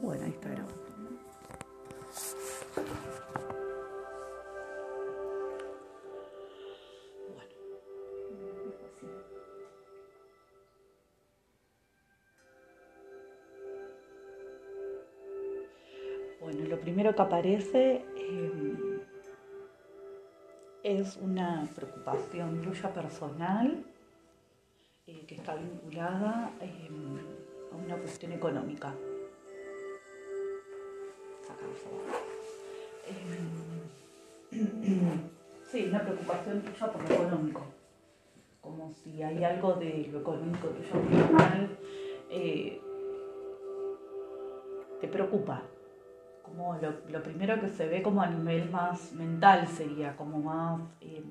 Bueno, ahí está grabando. Bueno, lo primero que aparece eh, es una preocupación tuya personal eh, que está vinculada eh, a una cuestión económica. Sí, una preocupación tuya por lo económico. Como si hay algo de lo económico tuyo personal te preocupa como lo, primero que se ve como a nivel más mental sería, como más, eh,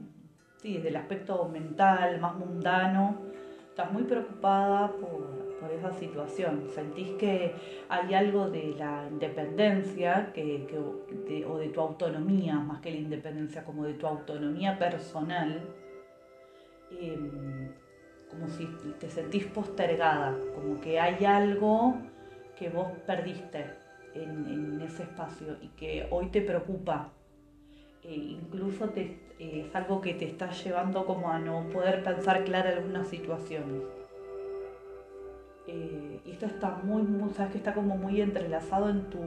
sí, desde el aspecto mental, más mundano. Estás muy preocupada por, esa situación. Sentís que hay algo de la independencia que, o de tu autonomía, más que la independencia, como de tu autonomía personal. Em, como si te sentís postergada, como que hay algo que vos perdiste en, ese espacio y que hoy te preocupa, e incluso eh, es algo que te está llevando como a no poder pensar claro algunas situaciones. Eh, y esto está muy, sabes que está como muy entrelazado en tu,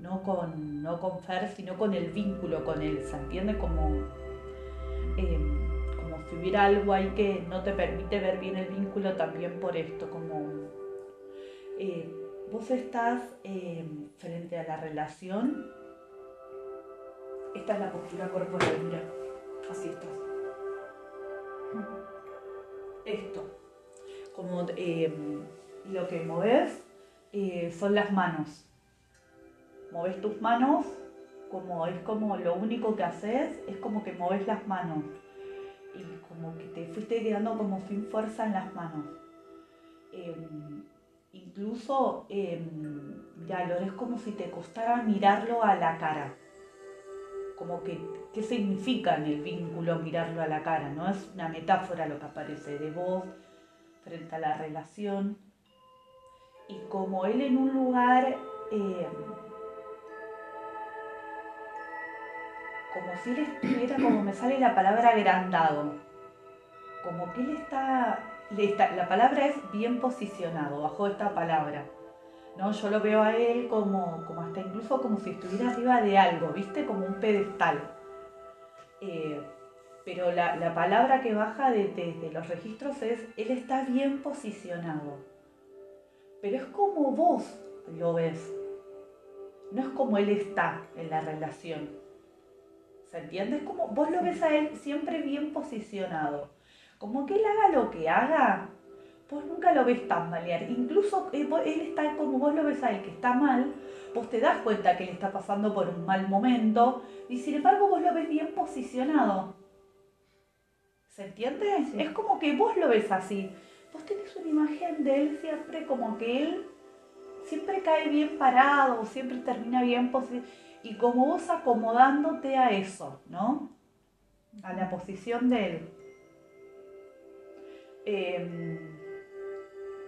no con, no con Fer, sino con el vínculo con él, ¿se entiende? Como, em, como si hubiera algo ahí que no te permite ver bien el vínculo también por esto, como eh, vos estás frente a la relación, esta es la postura corporal, mira, así estás. Esto, como lo que moves eh, son las manos. Moves tus manos, como es como lo único que haces, es como que moves las manos. Y como que te fuiste quedando como sin fuerza en las manos. Em, incluso, ya em, lo es como si te costara mirarlo a la cara. Como que, ¿qué significa en el vínculo mirarlo a la cara? ¿No? Es una metáfora lo que aparece de vos frente a la relación. Y como él en un lugar, em, como si él estuviera, como me sale la palabra agrandado, como que él está la palabra es bien posicionado, bajo esta palabra. ¿no? Yo lo veo a él como, como hasta incluso como si estuviera arriba de algo, ¿viste? Como un pedestal. Eh, pero la, palabra que baja desde de, los registros es, él está bien posicionado. Pero es como vos lo ves. No es como él está en la relación. ¿Se entiende? Es como vos lo ves a él siempre bien posicionado como que él haga lo que haga, vos nunca lo ves tan malear. Incluso él está como vos lo ves a él que está mal, vos te das cuenta que él está pasando por un mal momento y sin embargo vos lo ves bien posicionado. ¿Se entiende? Es como que vos lo ves así. Vos tenés una imagen de él siempre como que él siempre cae bien parado, siempre termina bien. Y como vos acomodándote a eso, ¿no? A la posición de él. Em,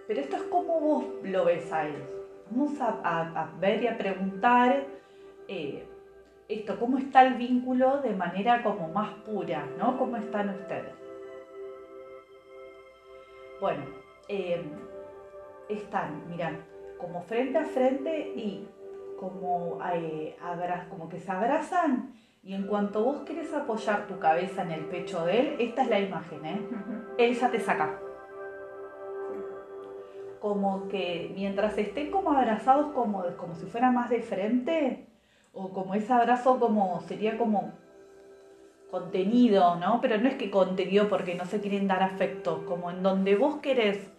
pero esto es como vos lo ves a él. Vamos a, ver y a preguntar eh, esto, cómo está el vínculo de manera como más pura, ¿no? ¿Cómo están ustedes? Bueno, em, están, mira, como frente a frente y como, eh, como que se abrazan y en cuanto vos querés apoyar tu cabeza en el pecho de él, esta es la imagen, ¿eh? Él ya te saca. Como que mientras estén como abrazados como, como si fuera más de frente, o como ese abrazo como sería como contenido, ¿no? Pero no es que contenido porque no se quieren dar afecto, como en donde vos querés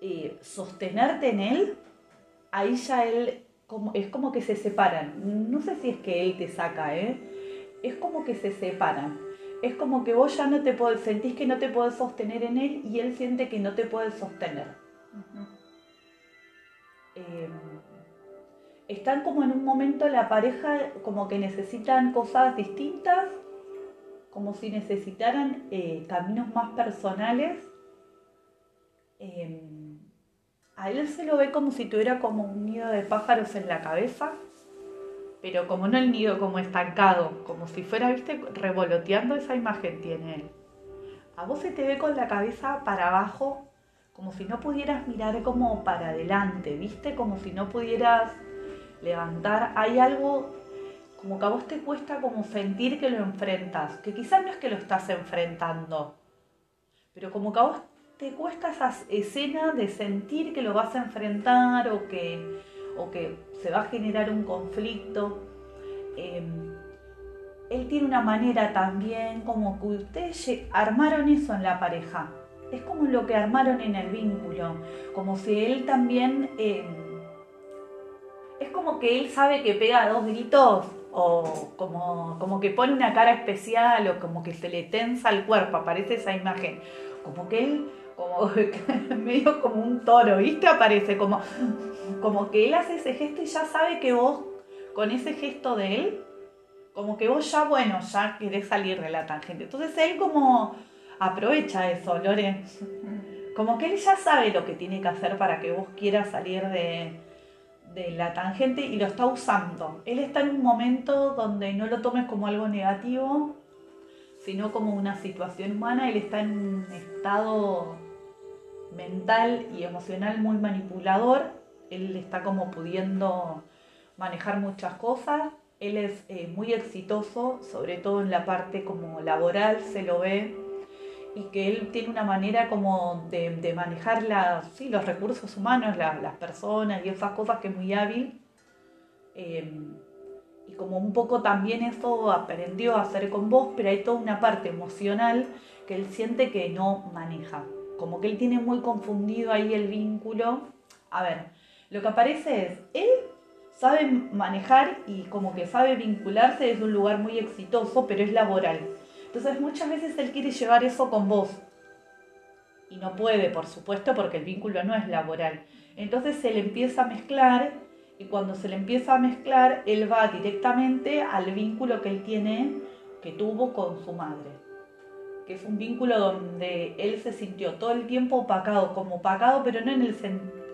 eh, sostenerte en él, ahí ya él como, es como que se separan. No sé si es que él te saca, ¿eh? Es como que se separan. Es como que vos ya no te podés, sentís que no te podés sostener en él y él siente que no te puede sostener. Em, están como en un momento la pareja como que necesitan cosas distintas, como si necesitaran eh, caminos más personales. Em, A él se lo ve como si tuviera como un nido de pájaros en la cabeza, pero como no el nido, como estancado, como si fuera, viste, revoloteando esa imagen tiene él. A vos se te ve con la cabeza para abajo, como si no pudieras mirar como para adelante, viste, como si no pudieras levantar. Hay algo como que a vos te cuesta como sentir que lo enfrentas, que quizás no es que lo estás enfrentando, pero como que a vos te cuesta esa escena de sentir que lo vas a enfrentar o que, o que se va a generar un conflicto. Em, él tiene una manera también como que ustedes armaron eso en la pareja. Es como lo que armaron en el vínculo, como si él también... Em, es como que él sabe que pega dos gritos o como, como que pone una cara especial o como que se le tensa el cuerpo, aparece esa imagen. Como que él como medio como un toro, ¿viste? Aparece como, como que él hace ese gesto y ya sabe que vos, con ese gesto de él, como que vos ya, bueno, ya querés salir de la tangente. Entonces él como aprovecha eso, Lore. Como que él ya sabe lo que tiene que hacer para que vos quieras salir de, de la tangente y lo está usando. Él está en un momento donde no lo tomes como algo negativo, sino como una situación humana. Él está en un estado mental y emocional muy manipulador. Él está como pudiendo manejar muchas cosas. Él es eh, muy exitoso, sobre todo en la parte como laboral, se lo ve, y que él tiene una manera como de, manejar los recursos humanos, las personas y esas cosas que es muy hábil. Em, y como un poco también eso aprendió a hacer con vos, pero hay toda una parte emocional que él siente que no maneja como que él tiene muy confundido ahí el vínculo. A ver, lo que aparece es, él sabe manejar y como que sabe vincularse desde un lugar muy exitoso, pero es laboral. Entonces muchas veces él quiere llevar eso con vos. Y no puede, por supuesto, porque el vínculo no es laboral. Entonces se le empieza a mezclar y cuando se le empieza a mezclar, él va directamente al vínculo que él tiene, que tuvo con su madre que es un vínculo donde él se sintió todo el tiempo opacado, como opacado, pero no en el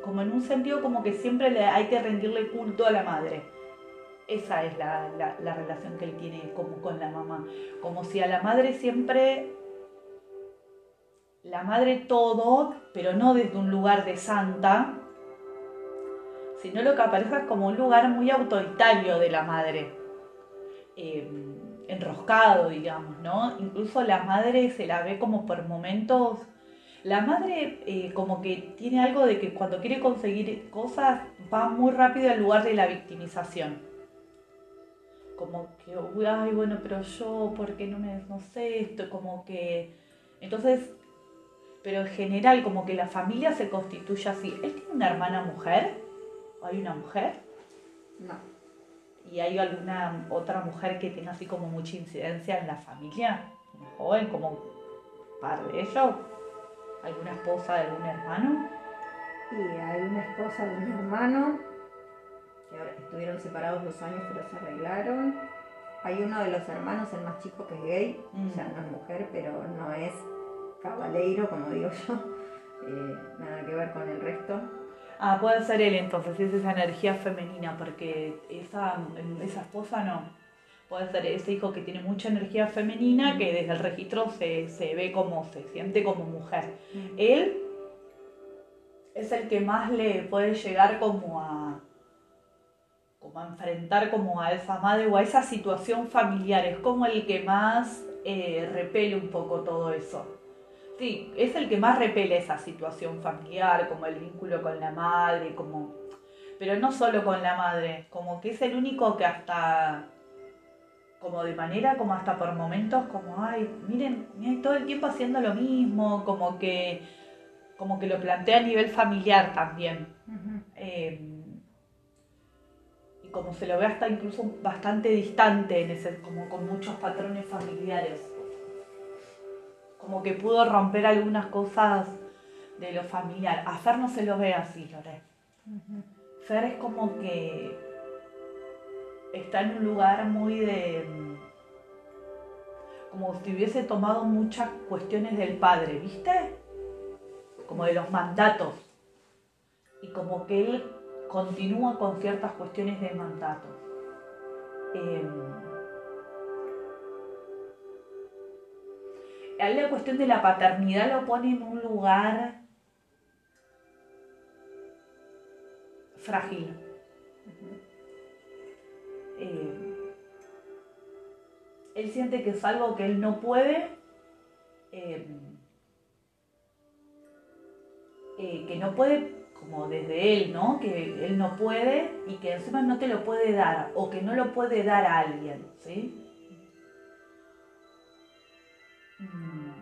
como en un sentido como que siempre le hay que rendirle culto a la madre. Esa es la, la, relación que él tiene como con la mamá. Como si a la madre siempre, la madre todo, pero no desde un lugar de santa, sino lo que aparece es como un lugar muy autoritario de la madre. Eh, enroscado, digamos, ¿no? Incluso la madre se la ve como por momentos... La madre eh, como que tiene algo de que cuando quiere conseguir cosas va muy rápido al lugar de la victimización. Como que, ay, bueno, pero yo, ¿por qué no me, no sé esto? Como que... Entonces, pero en general como que la familia se constituye así. ¿Él tiene una hermana mujer? ¿O hay una mujer? No y hay alguna otra mujer que tenga así como mucha incidencia en la familia, una joven, como par de ellos, alguna esposa de algún hermano. Y hay una esposa de un hermano, estuvieron separados dos años pero se arreglaron. Hay uno de los hermanos, el más chico, que es gay, o sea, no es mujer, pero no es cabaleiro, como digo yo, eh, nada que ver con el resto. Ah, puede ser él entonces, es esa energía femenina, porque esa, esa esposa no. Puede ser ese hijo que tiene mucha energía femenina, que desde el registro se, ve como, se siente como mujer. Él es el que más le puede llegar como a, como a enfrentar como a esa madre o a esa situación familiar. Es como el que más eh, repele un poco todo eso. Sí, es el que más repele esa situación familiar, como el vínculo con la madre, como... Pero no solo con la madre, como que es el único que hasta, como de manera, como hasta por momentos, como, ay, miren, miren todo el tiempo haciendo lo mismo, como que, como que lo plantea a nivel familiar también. Como se lo ve hasta incluso bastante distante, en ese, como con muchos patrones familiares como que pudo romper algunas cosas de lo familiar. A Fer no se lo ve así, Lore. Fer es como que está en un lugar muy de... como si hubiese tomado muchas cuestiones del padre, ¿viste? Como de los mandatos. y como que él continúa con ciertas cuestiones de mandato. Eh, la cuestión de la paternidad lo pone en un lugar frágil. Eh, él siente que es algo que él no puede, eh, eh, que no puede como desde él, ¿no? Que él no puede y que encima no te lo puede dar o que no lo puede dar a alguien, ¿sí? Mm.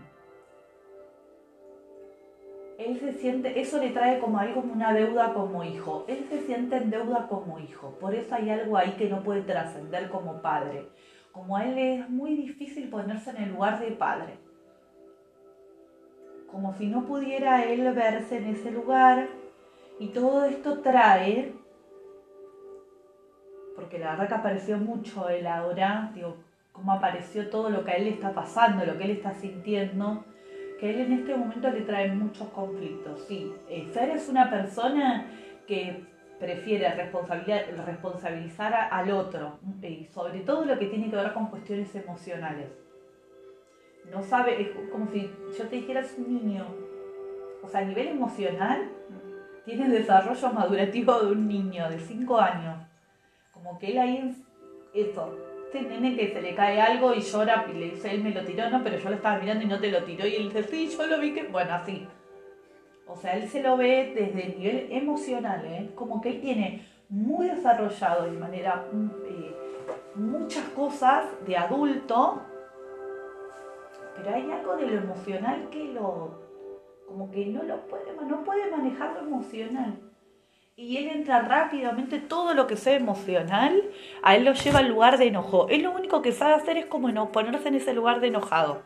Él se siente, eso le trae como algo como una deuda como hijo. Él se siente en deuda como hijo. Por eso hay algo ahí que no puede trascender como padre. Como a él es muy difícil ponerse en el lugar de padre. Como si no pudiera él verse en ese lugar y todo esto trae, porque la verdad que apareció mucho él ahora, digo, cómo apareció todo lo que a él le está pasando, lo que él está sintiendo, que a él en este momento le trae muchos conflictos. Sí, Fer es una persona que prefiere responsabilizar al otro, y sobre todo lo que tiene que ver con cuestiones emocionales. No sabe, es como si yo te dijera es un niño. O sea, a nivel emocional, tiene el desarrollo madurativo de un niño de 5 años. Como que él ahí, eso, este nene que se le cae algo y llora y le dice, él me lo tiró, no, pero yo lo estaba mirando y no te lo tiró. Y él dice, sí, yo lo vi que, bueno, así. O sea, él se lo ve desde el nivel emocional, ¿eh? como que él tiene muy desarrollado de manera eh, muchas cosas de adulto, pero hay algo de lo emocional que lo como que no lo puede, no puede manejar lo emocional. Y él entra rápidamente, todo lo que sea emocional, a él lo lleva al lugar de enojo. Él lo único que sabe hacer es como no, ponerse en ese lugar de enojado.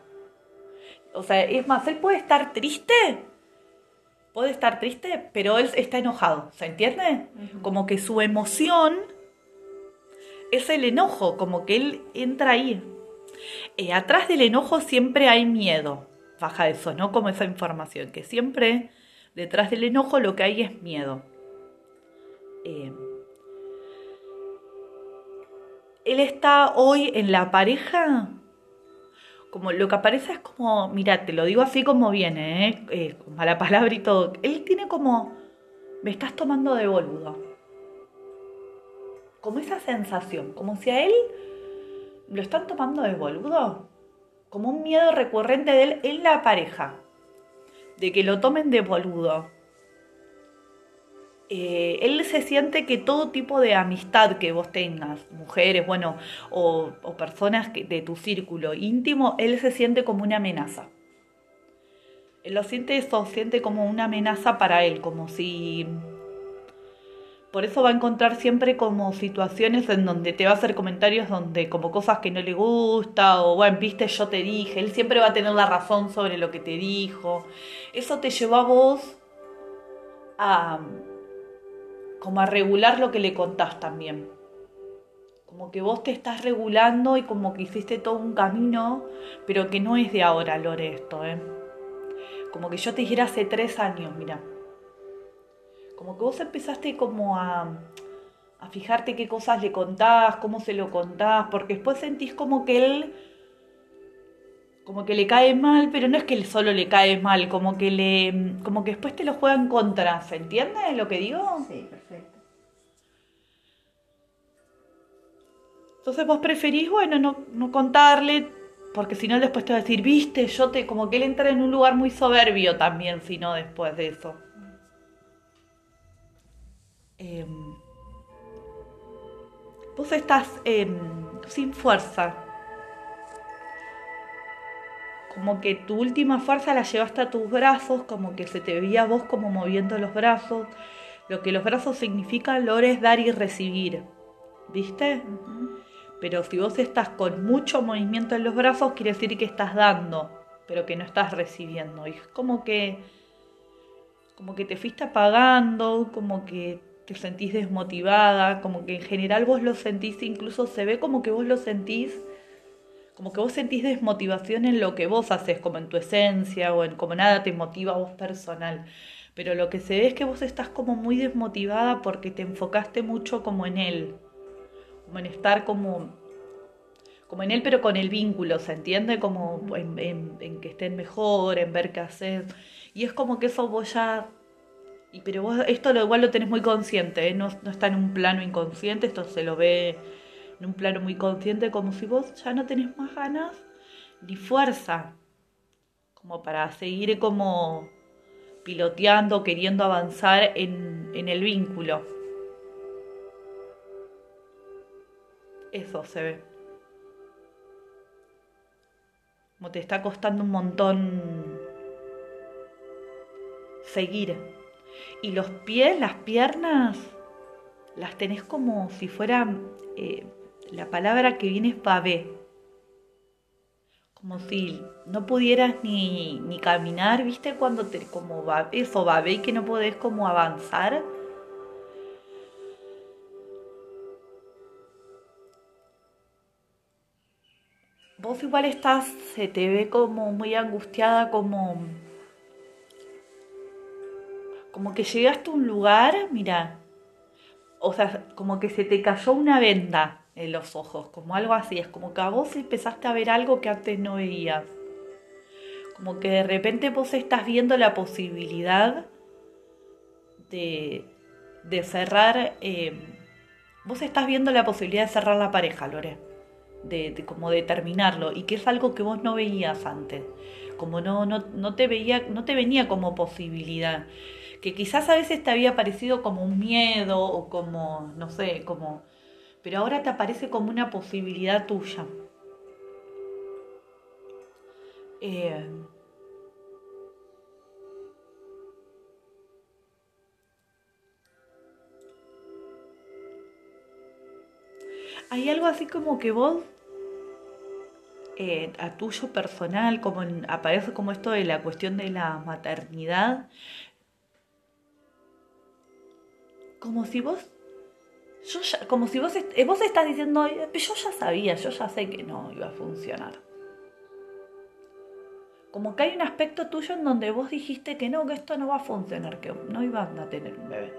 O sea, es más, él puede estar triste, puede estar triste, pero él está enojado, ¿se entiende? Como que su emoción es el enojo, como que él entra ahí. Eh, atrás del enojo siempre hay miedo baja eso, ¿no? Como esa información, que siempre detrás del enojo lo que hay es miedo. Eh, él está hoy en la pareja, como lo que aparece es como, mira, te lo digo así como viene, ¿eh? eh la palabra y todo. Él tiene como, me estás tomando de boludo. Como esa sensación, como si a él lo están tomando de boludo como un miedo recurrente de él en la pareja, de que lo tomen de boludo. Eh, él se siente que todo tipo de amistad que vos tengas, mujeres, bueno, o, personas de tu círculo íntimo, él se siente como una amenaza. Él lo siente eso, siente como una amenaza para él, como si por eso va a encontrar siempre como situaciones en donde te va a hacer comentarios donde como cosas que no le gusta o bueno, viste, yo te dije, él siempre va a tener la razón sobre lo que te dijo. Eso te llevó a vos a como a regular lo que le contás también. Como que vos te estás regulando y como que hiciste todo un camino, pero que no es de ahora, Lore, esto, ¿eh? Como que yo te dijera hace tres años, mira como que vos empezaste como a, a fijarte qué cosas le contás, cómo se lo contás, porque después sentís como que él como que le cae mal, pero no es que él solo le cae mal, como que le como que después te lo juega en contra, ¿se entiende lo que digo? Sí, perfecto. Entonces vos preferís, bueno, no, no contarle, porque si no después te va a decir, viste, yo te, como que él entra en un lugar muy soberbio también, si no después de eso. Em, vos estás em, sin fuerza. Como que tu última fuerza la llevaste a tus brazos, como que se te veía vos como moviendo los brazos. Lo que los brazos significan, lo es dar y recibir. ¿Viste? Pero si vos estás con mucho movimiento en los brazos, quiere decir que estás dando, pero que no estás recibiendo. Y es como que, como que te fuiste apagando, como que te sentís desmotivada, como que en general vos lo sentís, incluso se ve como que vos lo sentís, como que vos sentís desmotivación en lo que vos haces, como en tu esencia o en como nada te motiva a vos personal. pero lo que se ve es que vos estás como muy desmotivada porque te enfocaste mucho como en él, como en estar como, como en él, pero con el vínculo, ¿se entiende? Como en, que estén mejor, en ver qué hacer. Y es como que eso vos ya... Y, pero vos esto lo, igual lo tenés muy consciente, ¿eh? no, no está en un plano inconsciente, esto se lo ve en un plano muy consciente, como si vos ya no tenés más ganas ni fuerza, como para seguir como piloteando, queriendo avanzar en, en el vínculo. Eso se ve. Como te está costando un montón seguir. Y los pies, las piernas, las tenés como si fueran, eh, la palabra que viene es babé como si no pudieras ni, ni caminar, ¿viste? Cuando te, como va, eso, veis que no podés como avanzar. Vos igual estás, se te ve como muy angustiada, como... Como que llegaste a un lugar, mira, o sea, como que se te cayó una venda en los ojos, como algo así, es como que a vos empezaste a ver algo que antes no veías, como que de repente vos estás viendo la posibilidad de, de cerrar, eh, vos estás viendo la posibilidad de cerrar la pareja, Lore, de, como de terminarlo, y que es algo que vos no veías antes, como no, no, no, te veía, no te venía como posibilidad, que quizás a veces te había parecido como un miedo o como, no sé, como pero ahora te aparece como una posibilidad tuya. Eh, hay algo así como que vos, eh, a tuyo personal, como aparece como esto de la cuestión de la maternidad, como si vos yo ya, como si vos, eh, vos estás diciendo, yo ya sabía, yo ya sé que no iba a funcionar. Como que hay un aspecto tuyo en donde vos dijiste que no, que esto no va a funcionar, que no iban a tener un bebé.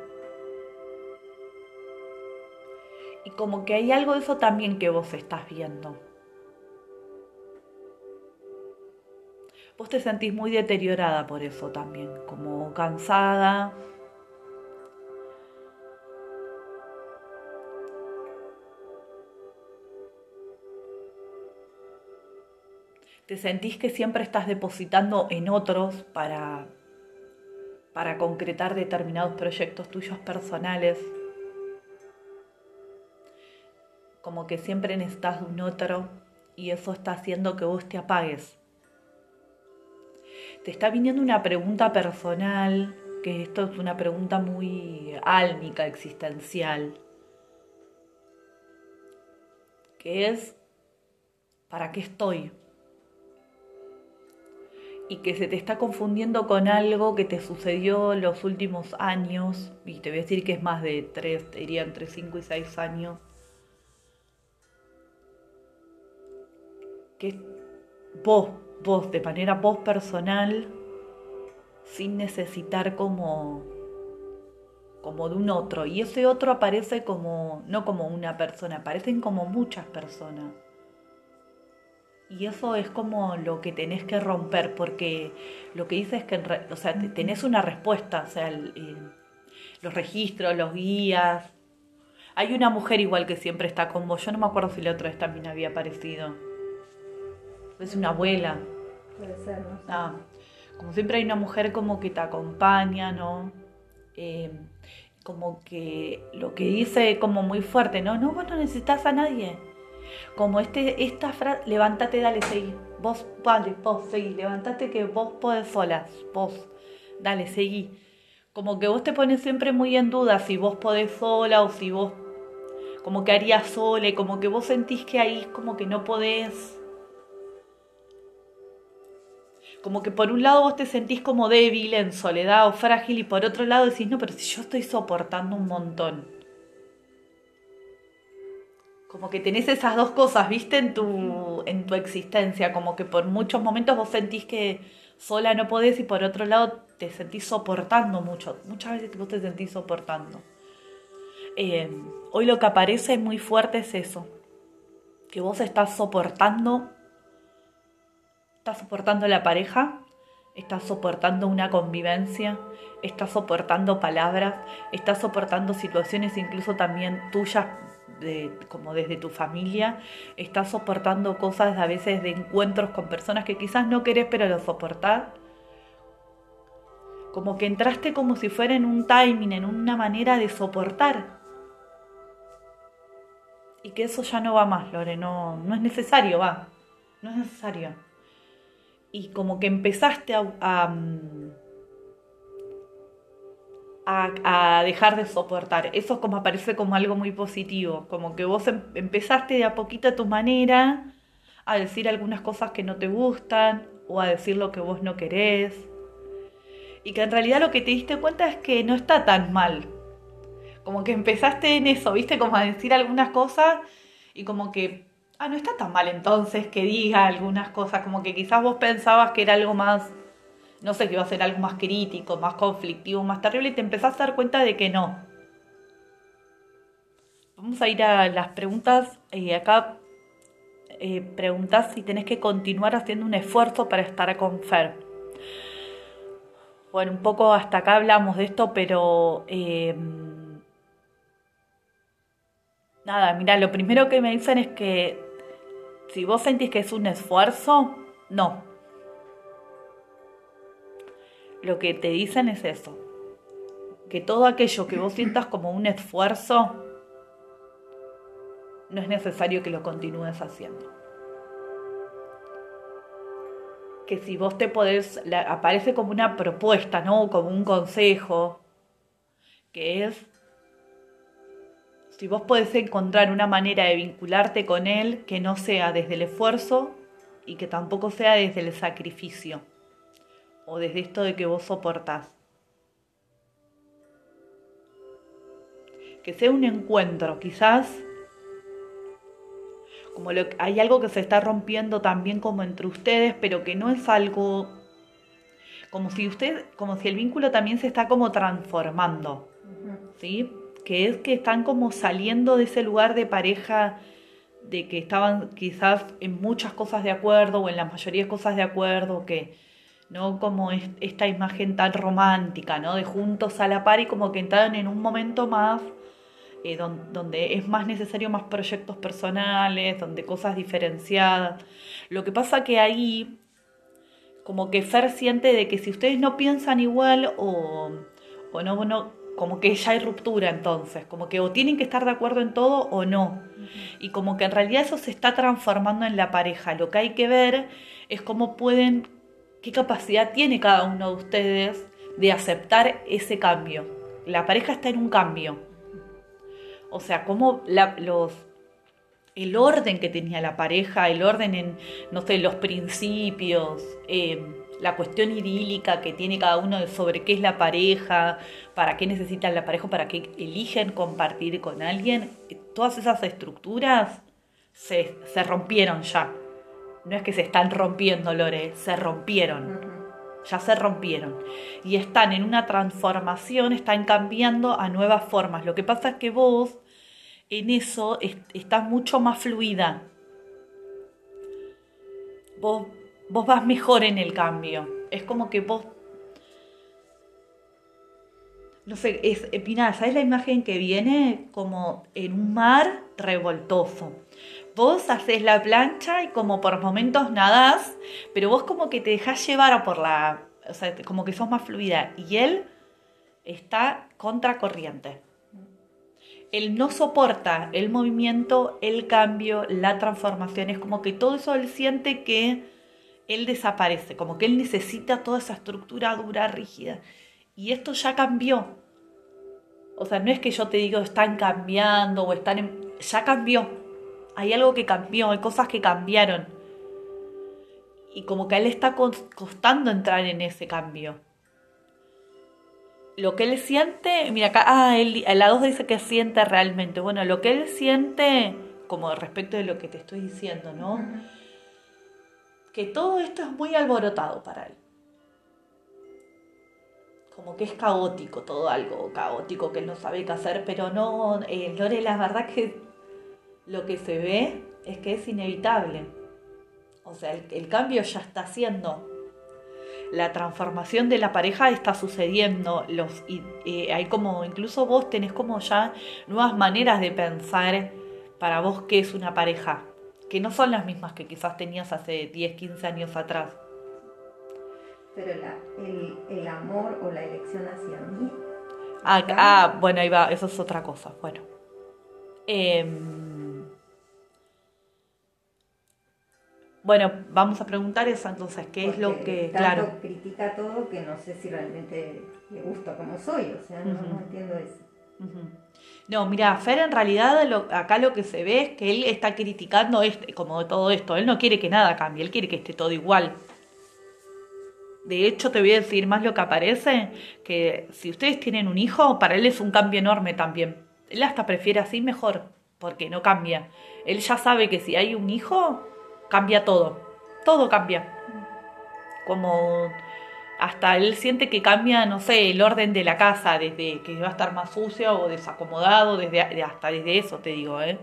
Y como que hay algo de eso también que vos estás viendo. Vos te sentís muy deteriorada por eso también, como cansada, te sentís que siempre estás depositando en otros para, para concretar determinados proyectos tuyos personales. Como que siempre necesitas de un otro y eso está haciendo que vos te apagues. Te está viniendo una pregunta personal, que esto es una pregunta muy álmica, existencial, que es, ¿para qué estoy? Y que se te está confundiendo con algo que te sucedió los últimos años, y te voy a decir que es más de tres, te diría entre 5 y 6 años, que vos, vos, de manera vos personal, sin necesitar como, como de un otro, y ese otro aparece como, no como una persona, aparecen como muchas personas y eso es como lo que tenés que romper, porque lo que dice es que o sea, tenés una respuesta, o sea, los registros, los guías. Hay una mujer igual que siempre está con vos, yo no me acuerdo si la otra vez también había aparecido. Es una abuela. Puede ser, ¿no? Ah, como siempre hay una mujer como que te acompaña, ¿no? Eh, como que lo que dice como muy fuerte, ¿no? No, vos no necesitas a nadie como este, esta frase, levántate, dale, seguí. Vos, vale, vos, seguí. Levántate que vos podés solas. Vos, dale, seguí. Como que vos te pones siempre muy en duda si vos podés sola o si vos como que harías sola, como que vos sentís que ahí como que no podés. Como que por un lado vos te sentís como débil, en soledad o frágil, y por otro lado decís, no, pero si yo estoy soportando un montón como que tenés esas dos cosas, viste, en tu, en tu existencia, como que por muchos momentos vos sentís que sola no podés y por otro lado te sentís soportando mucho. Muchas veces vos te sentís soportando. Eh, hoy lo que aparece muy fuerte es eso, que vos estás soportando, estás soportando la pareja, estás soportando una convivencia, estás soportando palabras, estás soportando situaciones incluso también tuyas como desde tu familia, estás soportando cosas a veces de encuentros con personas que quizás no querés pero lo soportás. Como que entraste como si fuera en un timing, en una manera de soportar. Y que eso ya no va más, Lore, no, no es necesario, va. No es necesario. Y como que empezaste a mm, a, dejar de soportar. Eso como aparece como algo muy positivo, como que vos em, empezaste de a poquito a tu manera a decir algunas cosas que no te gustan o a decir lo que vos no querés. Y que en realidad lo que te diste cuenta es que no está tan mal. Como que empezaste en eso, viste, como a decir algunas cosas y como que, ah, no está tan mal entonces que diga algunas cosas, como que quizás vos pensabas que era algo más no sé, que iba a ser algo más crítico, más conflictivo, más terrible, y te empezás a dar cuenta de que no. Vamos a ir a las preguntas. eh, acá eh, preguntas si tenés que continuar haciendo un esfuerzo para estar con Fer. Bueno, un poco hasta acá hablamos de esto, pero em, nada, mira, lo primero que me dicen es que si vos sentís que es un esfuerzo, no, lo que te dicen es eso. Que todo aquello que vos sientas como un esfuerzo, no es necesario que lo continúes haciendo. Que si vos te podés, aparece como una propuesta, ¿no? Como un consejo, que es, si vos podés encontrar una manera de vincularte con él que no sea desde el esfuerzo y que tampoco sea desde el sacrificio o desde esto de que vos soportás. Que sea un encuentro, quizás como lo, hay algo que se está rompiendo también como entre ustedes, pero que no es algo como si usted, como si el vínculo también se está como transformando, ¿sí? Que es que están como saliendo de ese lugar de pareja de que estaban quizás en muchas cosas de acuerdo o en la mayoría de cosas de acuerdo, que ¿no? Como esta imagen tan romántica, ¿no? De juntos a la par y como que entraron en un momento más eh, donde, es más necesario más proyectos personales, donde cosas diferenciadas. Lo que pasa que ahí, como que Fer siente de que si ustedes no piensan igual o, o no, no, como que ya hay ruptura entonces, como que o tienen que estar de acuerdo en todo o no. Y como que en realidad eso se está transformando en la pareja. Lo que hay que ver es cómo pueden qué capacidad tiene cada uno de ustedes de aceptar ese cambio. La pareja está en un cambio. O sea, cómo los, el orden que tenía la pareja, el orden en, no sé, los principios, em, la cuestión idílica que tiene cada uno sobre qué es la pareja, para qué necesitan la pareja, para qué eligen compartir con alguien, todas esas estructuras se, se rompieron ya no es que se están rompiendo, Lore, se rompieron. Ya se rompieron. Y están en una transformación, están cambiando a nuevas formas. Lo que pasa es que vos en eso estás mucho más fluida. Vos, vos vas mejor en el cambio. Es como que vos no sé, es, Pinar, ¿sabes la imagen que viene? Como en un mar revoltoso vos haces la plancha y como por momentos nadás, pero vos como que te dejás llevar por la, o sea, como que sos más fluida y él está contracorriente. Él no soporta el movimiento, el cambio, la transformación, es como que todo eso él siente que él desaparece, como que él necesita toda esa estructura dura, rígida. Y esto ya cambió. O sea, no es que yo te digo están cambiando o están en... ya cambió hay algo que cambió, hay cosas que cambiaron. Y como que a él está costando entrar en ese cambio. Lo que él siente, mira acá, ah, él, la 2 dice que siente realmente. Bueno, lo que él siente, como respecto de lo que te estoy diciendo, ¿no? Que todo esto es muy alborotado para él. como que es caótico todo algo, caótico que él no sabe qué hacer, pero no, eh, Lore, la verdad que lo que se ve es que es inevitable. O sea, el, cambio ya está haciendo. La transformación de la pareja está sucediendo. Los, y, eh, hay como, incluso vos tenés como ya nuevas maneras de pensar para vos qué es una pareja, que no son las mismas que quizás tenías hace 10, 15 años atrás. Pero el, amor o la elección hacia mí. Ah, ah, bueno, ahí va, eso es otra cosa. Bueno. Em, bueno, vamos a preguntar eso entonces, ¿qué es lo que, claro, critica todo que no sé si realmente le gusta como soy, o sea, no, entiendo eso. No, mira, Fer en realidad acá lo que se ve es que él está criticando este, como todo esto. Él no quiere que nada cambie, él quiere que esté todo igual. De hecho, te voy a decir más lo que aparece, que si ustedes tienen un hijo, para él es un cambio enorme también. Él hasta prefiere así mejor, porque no cambia. Él ya sabe que si hay un hijo, cambia todo. Todo cambia. Como hasta él siente que cambia, no sé, el orden de la casa, desde que va a estar más sucio o desacomodado, desde, hasta desde eso te digo, ¿eh?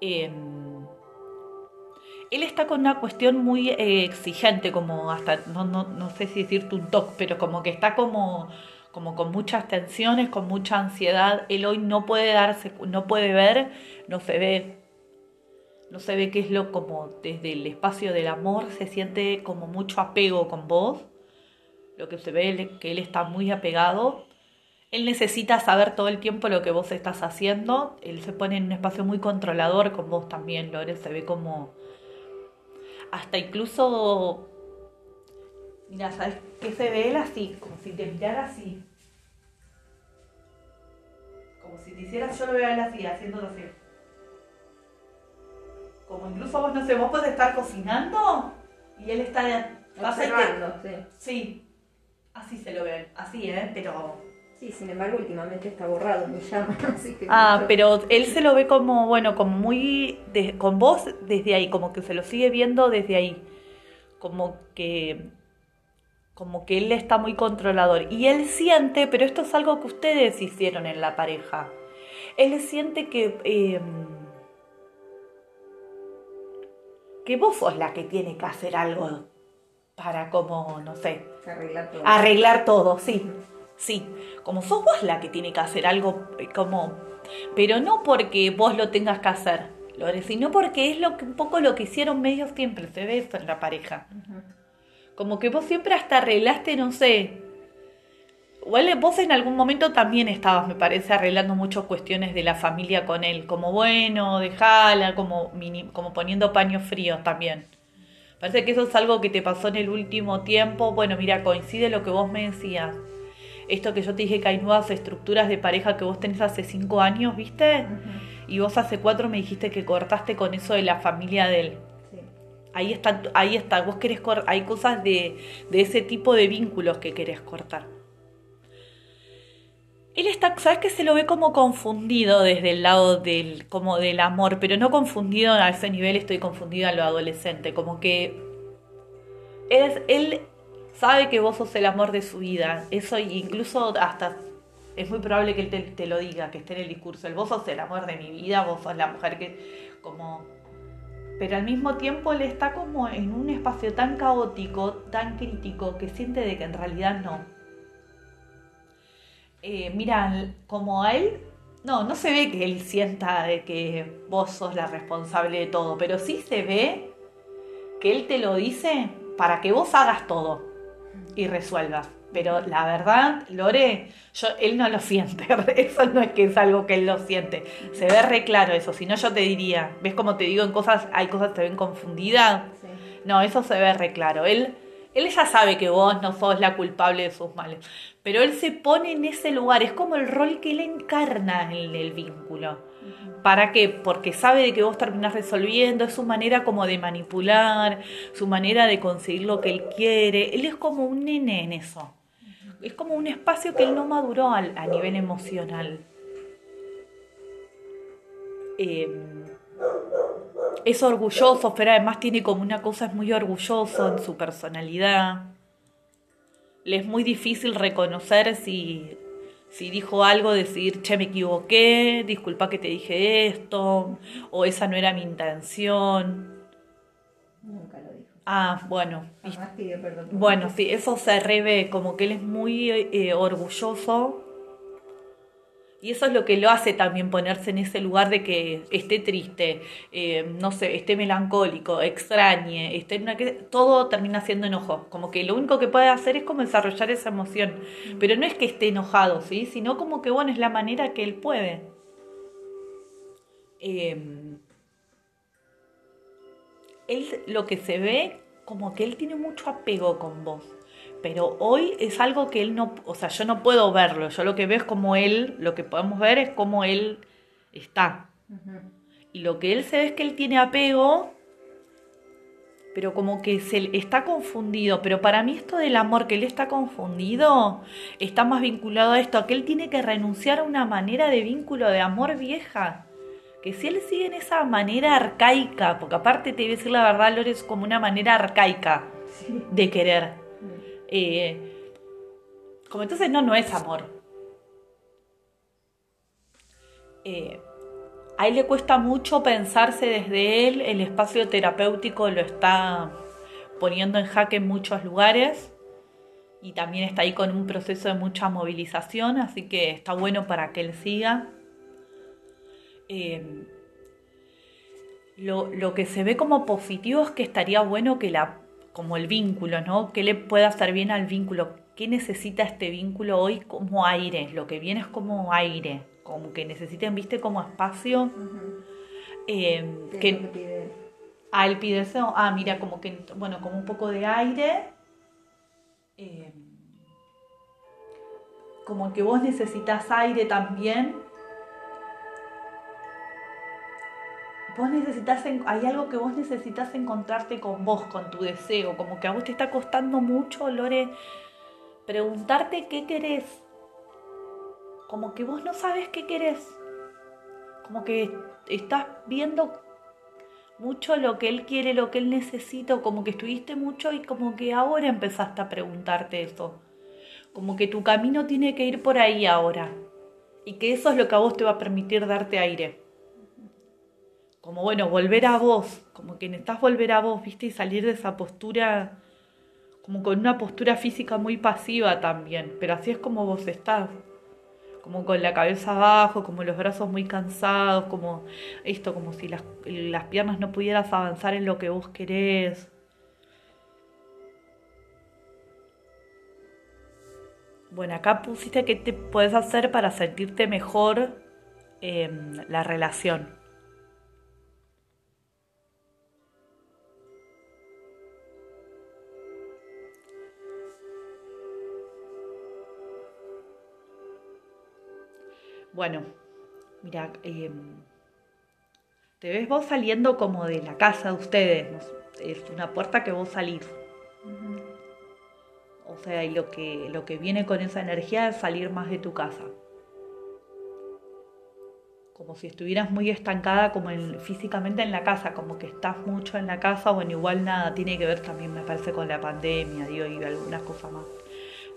Em, él está con una cuestión muy eh, exigente, como hasta, no, no, no sé si decirte un toque, pero como que está como, como con muchas tensiones, con mucha ansiedad. Él hoy no puede darse, no puede ver, no se ve, no se ve qué es lo como desde el espacio del amor, se siente como mucho apego con vos lo que se ve que él está muy apegado. Él necesita saber todo el tiempo lo que vos estás haciendo. Él se pone en un espacio muy controlador con vos también, Lore. Se ve como. Hasta incluso. Mira, ¿sabes qué se ve él así? Como si te mirara así. Como si te hicieras, yo lo veo así, haciéndolo así. Como incluso vos, no sé, vos podés estar cocinando y él está. Observando, sí. Sí, Así se lo ven, así, ¿eh? Pero... Sí, sin embargo, últimamente está borrado mi llama, así que... Ah, pero él se lo ve como, bueno, como muy... con vos desde ahí, como que se lo sigue viendo desde ahí. Como que... Como que él está muy controlador. Y él siente, pero esto es algo que ustedes hicieron en la pareja. Él siente que... Em, que vos sos la que tiene que hacer algo para como, no sé, arreglar todo. Arreglar todo, sí. Sí, como sos vos la que tiene que hacer algo eh, como pero no porque vos lo tengas que hacer, Lore, sino porque es lo que un poco lo que hicieron medios siempre, se ve eso en la pareja. Como que vos siempre hasta arreglaste, no sé. Igual vos en algún momento también estabas, me parece, arreglando muchas cuestiones de la familia con él, como bueno, dejala, como, como poniendo paños fríos también. Parece que eso es algo que te pasó en el último tiempo. Bueno, mira, coincide lo que vos me decías. Esto que yo te dije que hay nuevas estructuras de pareja que vos tenés hace cinco años, ¿viste? Y vos hace cuatro me dijiste que cortaste con eso de la familia de él. Ahí está, ahí está. Vos querés hay cosas de, de ese tipo de vínculos que querés cortar. Él está, sabes que se lo ve como confundido desde el lado del, como del amor, pero no confundido a ese nivel, estoy confundido a lo adolescente, como que es, él sabe que vos sos el amor de su vida, eso incluso hasta es muy probable que él te, lo diga, que esté en el discurso, el vos sos el amor de mi vida, vos sos la mujer que como pero al mismo tiempo él está como en un espacio tan caótico, tan crítico, que siente de que en realidad no eh, mira, como a él, no, no se ve que él sienta de que vos sos la responsable de todo, pero sí se ve que él te lo dice para que vos hagas todo y resuelvas. Pero la verdad, Lore, yo, él no lo siente. Eso no es que es algo que él lo siente. Se ve re claro eso. Si no, yo te diría, ¿ves como te digo en cosas, hay cosas que te ven confundidas? No, eso se ve re claro. Él él ya sabe que vos no sos la culpable de sus males, pero él se pone en ese lugar, es como el rol que él encarna en el vínculo. ¿Para qué? Porque sabe de que vos terminás resolviendo, es su manera como de manipular, su manera de conseguir lo que él quiere. Él es como un nene en eso. Es como un espacio que él no maduró a, nivel emocional. Eh, es orgulloso, pero además tiene como una cosa, es muy orgulloso en su personalidad. le es muy difícil reconocer si, si dijo algo, decir, che, me equivoqué, disculpa que te dije esto, o esa no era mi intención. Nunca lo dijo. Ah, bueno. Jamás pidió perdón. Bueno, sí, eso se revé, como que él es muy eh, orgulloso y eso es lo que lo hace también ponerse en ese lugar de que esté triste, eh, no sé, esté melancólico, extrañe, esté en una todo termina siendo enojo. Como que lo único que puede hacer es como desarrollar esa emoción. Pero no es que esté enojado, ¿sí? Sino como que, bueno, es la manera que él puede. Em, él lo que se ve como que él tiene mucho apego con vos pero hoy es algo que él no, o sea, yo no puedo verlo, yo lo que veo es como él, lo que podemos ver es como él está. Y lo que él se ve es que él tiene apego, pero como que se está confundido, pero para mí esto del amor que él está confundido está más vinculado a esto, a que él tiene que renunciar a una manera de vínculo de amor vieja. Que si él sigue en esa manera arcaica, porque aparte te voy a decir la verdad, Lore, es como una manera arcaica de querer eh, como entonces no, no es amor. Eh, a él le cuesta mucho pensarse desde él, el espacio terapéutico lo está poniendo en jaque en muchos lugares y también está ahí con un proceso de mucha movilización, así que está bueno para que él siga. Eh, lo, lo, que se ve como positivo es que estaría bueno que la como el vínculo, ¿no? ¿Qué le puede hacer bien al vínculo? ¿Qué necesita este vínculo hoy como aire? Lo que viene es como aire, como que necesiten, viste, como espacio. Eh, que, pide? Ah, él pide eso. Ah, mira, como que, bueno, como un poco de aire. Eh, como que vos necesitas aire también vos necesitas, hay algo que vos necesitas encontrarte con vos, con tu deseo, como que a vos te está costando mucho, Lore, preguntarte qué querés. Como que vos no sabes qué querés. Como que estás viendo mucho lo que él quiere, lo que él necesita, como que estuviste mucho y como que ahora empezaste a preguntarte eso. Como que tu camino tiene que ir por ahí ahora. Y que eso es lo que a vos te va a permitir darte aire como bueno, volver a vos, como que necesitas volver a vos, viste, y salir de esa postura, como con una postura física muy pasiva también, pero así es como vos estás, como con la cabeza abajo, como los brazos muy cansados, como esto, como si las, las piernas no pudieras avanzar en lo que vos querés. Bueno, acá pusiste qué te puedes hacer para sentirte mejor en la relación. Bueno, mira, em, te ves vos saliendo como de la casa de ustedes, es una puerta que vos salís. O sea, y lo que, lo que viene con esa energía es salir más de tu casa. Como si estuvieras muy estancada como físicamente en la casa, como que estás mucho en la casa, bueno, igual nada, tiene que ver también me parece con la pandemia, digo, y algunas cosas más.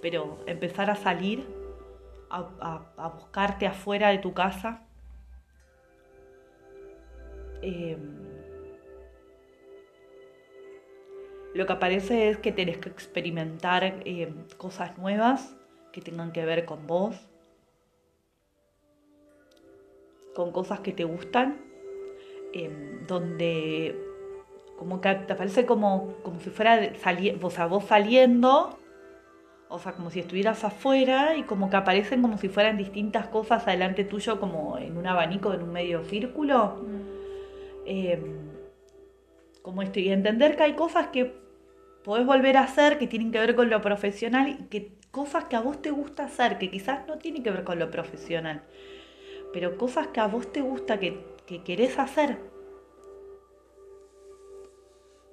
Pero empezar a salir a, buscarte afuera de tu casa. Em, lo que aparece es que tenés que experimentar em, cosas nuevas que tengan que ver con vos, con cosas que te gustan, em, donde como que te parece como, como si fuera o sea, vos saliendo o sea, como si estuvieras afuera y como que aparecen como si fueran distintas cosas adelante tuyo, como en un abanico, en un medio círculo. Mm. Em, como esto, y entender que hay cosas que podés volver a hacer que tienen que ver con lo profesional y que cosas que a vos te gusta hacer, que quizás no tienen que ver con lo profesional, pero cosas que a vos te gusta, que, que querés hacer.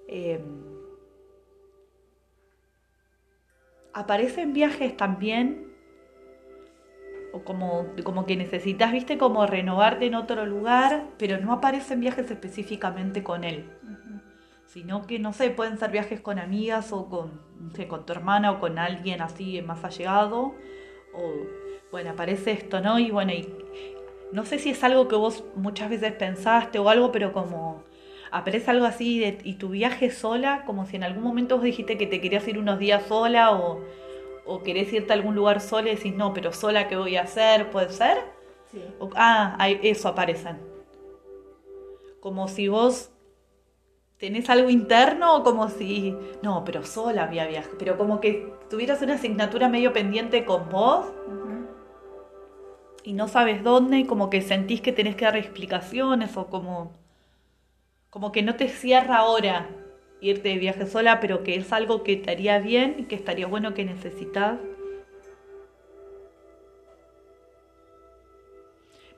Eh, aparecen viajes también, o como, como que necesitas, viste, como renovarte en otro lugar, pero no aparecen viajes específicamente con él, sino que, no sé, pueden ser viajes con amigas o con, con tu hermana o con alguien así más allegado, o, bueno, aparece esto, ¿no? Y bueno, y, no sé si es algo que vos muchas veces pensaste o algo, pero como aparece algo así de, y tu viaje sola, como si en algún momento vos dijiste que te querías ir unos días sola o, o querés irte a algún lugar sola y decís, no, pero sola, ¿qué voy a hacer? ¿Puede ser? Sí. ah, eso aparecen. Como si vos tenés algo interno o como si, no, pero sola había viaje, pero como que tuvieras una asignatura medio pendiente con vos y no sabes dónde y como que sentís que tenés que dar explicaciones o como, como que no te cierra ahora irte de viaje sola, pero que es algo que te haría bien y que estaría bueno que necesitas.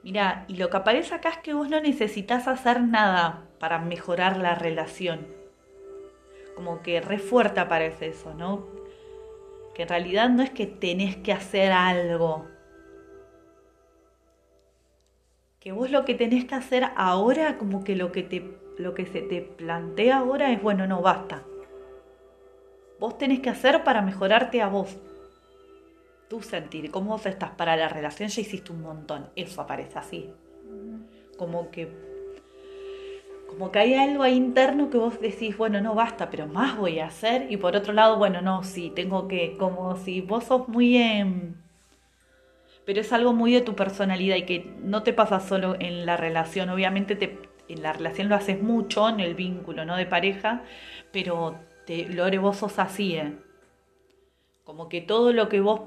Mira, y lo que aparece acá es que vos no necesitas hacer nada para mejorar la relación. Como que re fuerte aparece eso, ¿no? Que en realidad no es que tenés que hacer algo. Que vos lo que tenés que hacer ahora, como que lo que, te, lo que se te plantea ahora es, bueno, no basta. Vos tenés que hacer para mejorarte a vos tu sentir, cómo vos estás para la relación, ya hiciste un montón. Eso aparece así. Como que como que hay algo ahí interno que vos decís, bueno, no basta, pero más voy a hacer. Y por otro lado, bueno, no, sí, tengo que, como si vos sos muy... Eh, pero es algo muy de tu personalidad y que no te pasa solo en la relación. Obviamente te, en la relación lo haces mucho, en el vínculo, ¿no? De pareja, pero te, Lore, vos sos así, ¿eh? Como que todo lo que vos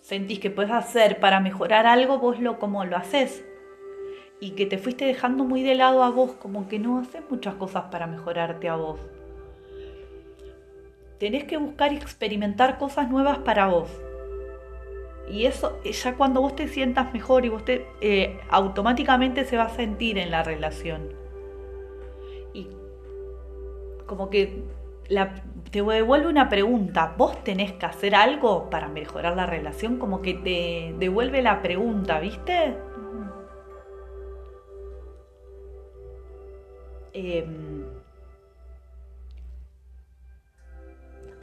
sentís que puedes hacer para mejorar algo, vos lo como lo haces. Y que te fuiste dejando muy de lado a vos, como que no haces muchas cosas para mejorarte a vos. Tenés que buscar y experimentar cosas nuevas para vos. Y eso, ya cuando vos te sientas mejor y vos te, eh, automáticamente se va a sentir en la relación. Y como que te devuelve una pregunta, vos tenés que hacer algo para mejorar la relación, como que te devuelve la pregunta, ¿viste? Em,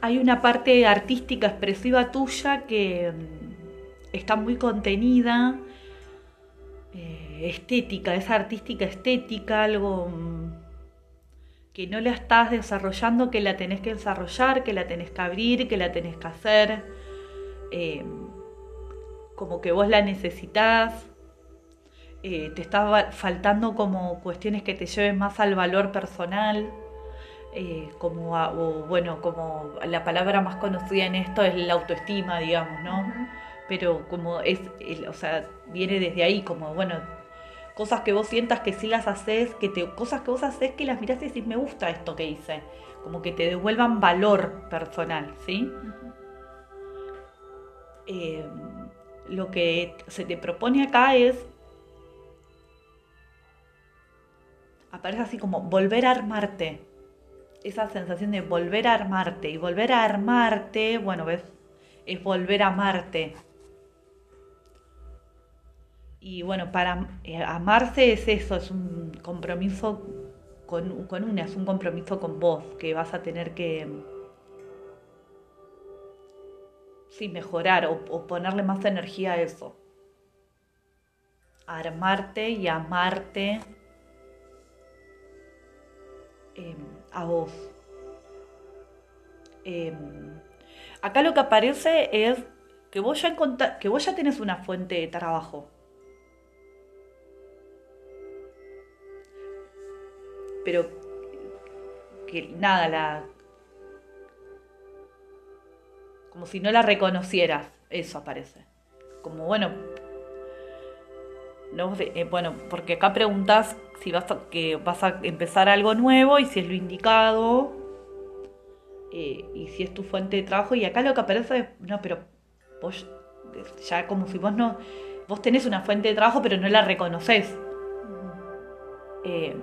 hay una parte artística expresiva tuya que em, está muy contenida, eh, estética, es artística estética, algo mm, que no la estás desarrollando, que la tenés que desarrollar, que la tenés que abrir, que la tenés que hacer, eh, como que vos la necesitas, eh, te está faltando como cuestiones que te lleven más al valor personal. Como bueno como la palabra más conocida en esto es la autoestima digamos no pero como es o sea viene desde ahí como bueno cosas que vos sientas que sí las haces, que te, cosas que vos haces que las mirás y decís, me gusta esto que hice, como que te devuelvan valor personal, ¿sí? Eh, lo que se te propone acá es, aparece así como volver a armarte, esa sensación de volver a armarte, y volver a armarte, bueno, ves, es volver a amarte, y bueno, para eh, amarse es eso, es un compromiso con, con, una, es un compromiso con vos, que vas a tener que sí, mejorar o, ponerle más energía a eso. armarte y amarte em, a vos. Em, acá lo que aparece es que vos ya, que vos ya tenés una fuente de trabajo pero que nada, la... como si no la reconocieras, eso aparece. Como bueno, no, eh, bueno, porque acá preguntas si vas a, que vas a empezar algo nuevo y si es lo indicado eh, y si es tu fuente de trabajo y acá lo que aparece es, no, pero vos ya como si vos no, vos tenés una fuente de trabajo pero no la reconoces. Eh,